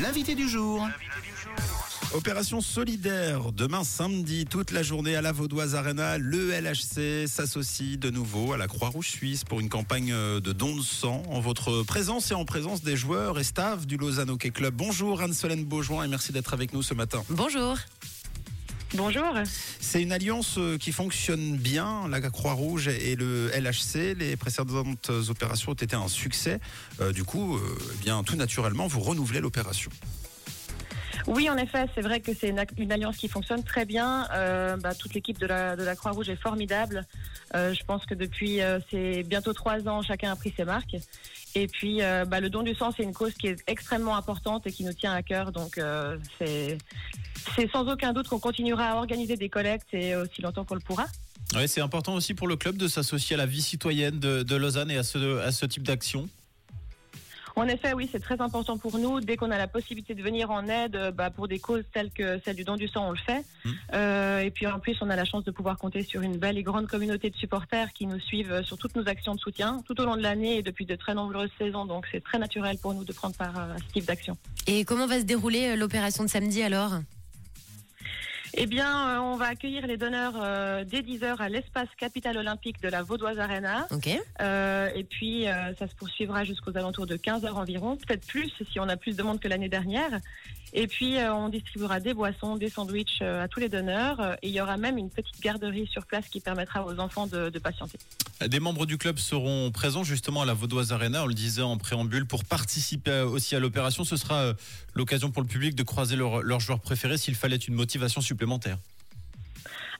L'invité du jour. Opération solidaire, demain samedi, toute la journée à la Vaudoise Arena, le LHC s'associe de nouveau à la Croix-Rouge Suisse pour une campagne de dons de sang en votre présence et en présence des joueurs et staff du Lausanne Hockey Club. Bonjour Anne-Solène Beaujoin et merci d'être avec nous ce matin. Bonjour. Bonjour. C'est une alliance euh, qui fonctionne bien, la Croix-Rouge et le LHC. Les précédentes opérations ont été un succès. Euh, du coup, euh, eh bien, tout naturellement, vous renouvelez l'opération. Oui, en effet, c'est vrai que c'est une, une alliance qui fonctionne très bien. Euh, bah, toute l'équipe de la, de la Croix-Rouge est formidable. Je pense que depuis c'est bientôt trois ans, chacun a pris ses marques. Et puis, euh, bah, le don du sang, c'est une cause qui est extrêmement importante et qui nous tient à cœur. Donc, euh, c'est sans aucun doute qu'on continuera à organiser des collectes et aussi longtemps qu'on le pourra. Ouais, c'est important aussi pour le club de s'associer à la vie citoyenne de, Lausanne et à ce type d'action. En effet, oui, c'est très important pour nous. Dès qu'on a la possibilité de venir en aide euh, bah, pour des causes telles que celle du don du sang, on le fait. Mmh. Euh, et puis en plus, on a la chance de pouvoir compter sur une belle et grande communauté de supporters qui nous suivent euh, sur toutes nos actions de soutien tout au long de l'année et depuis de très nombreuses saisons. Donc c'est très naturel pour nous de prendre part à ce type d'action. Et comment va se dérouler l'opération de samedi alors? Eh bien, euh, on va accueillir les donneurs euh, dès 10h à l'espace Capital Olympique de la Vaudoise Arena. Ok. Euh, et puis, ça se poursuivra jusqu'aux alentours de 15 heures environ, peut-être plus si on a plus de monde que l'année dernière. Et puis, euh, on distribuera des boissons, des sandwichs euh, à tous les donneurs. Euh, et il y aura même une petite garderie sur place qui permettra aux enfants de, patienter. Des membres du club seront présents justement à la Vaudoise Arena, on le disait en préambule, pour participer aussi à l'opération. Ce sera l'occasion pour le public de croiser leur, leur joueur préféré s'il fallait une motivation supplémentaire.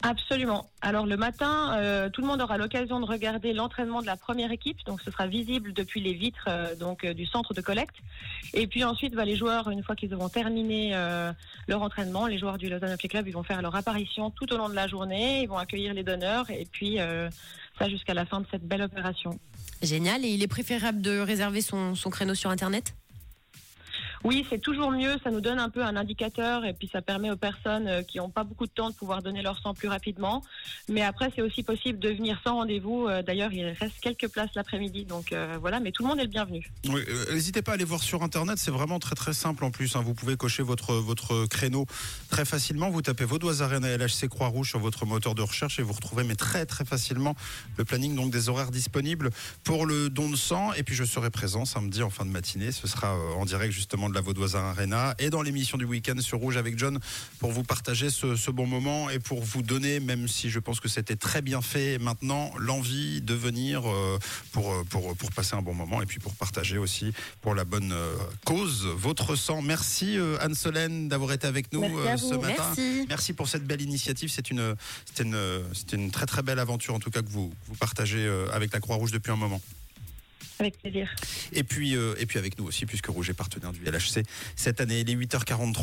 Absolument. Alors le matin, euh, tout le monde aura l'occasion de regarder l'entraînement de la première équipe, donc ce sera visible depuis les vitres euh, donc euh, du centre de collecte. Et puis ensuite, bah, les joueurs, une fois qu'ils auront terminé leur entraînement, les joueurs du Lausanne Hockey Club, ils vont faire leur apparition tout au long de la journée, ils vont accueillir les donneurs et puis ça jusqu'à la fin de cette belle opération. Génial. Et il est préférable de réserver son créneau sur Internet? Oui, c'est toujours mieux. Ça nous donne un peu un indicateur et puis ça permet aux personnes euh, qui n'ont pas beaucoup de temps de pouvoir donner leur sang plus rapidement. Mais après, c'est aussi possible de venir sans rendez-vous. Euh, D'ailleurs, il reste quelques places l'après-midi, donc euh, voilà. Mais tout le monde est le bienvenu. N'hésitez pas à aller voir sur internet, c'est vraiment très très simple en plus. hein. Vous pouvez cocher votre, votre créneau très facilement. Vous tapez Vaudoise Arena LHC Croix-Rouge sur votre moteur de recherche et vous retrouvez mais très très facilement le planning donc des horaires disponibles pour le don de sang. Et puis je serai présent samedi en fin de matinée. Ce sera en direct justement de la Vaudoise Arena et dans l'émission du week-end sur Rouge avec John pour vous partager ce, ce bon moment et pour vous donner, même si je pense que c'était très bien fait maintenant, l'envie de venir euh, pour, euh, pour, pour passer un bon moment et puis pour partager aussi pour la bonne euh, cause votre sang. Merci euh, Anne-Solène d'avoir été avec nous Merci euh, ce matin. Merci. Merci pour cette belle initiative. C'est une, c'était une, une très très belle aventure en tout cas que vous, vous partagez euh, avec la Croix-Rouge depuis un moment. Avec plaisir. Et puis, euh, et puis avec nous aussi puisque Rouge est partenaire du LHC cette année. Il est 8h43.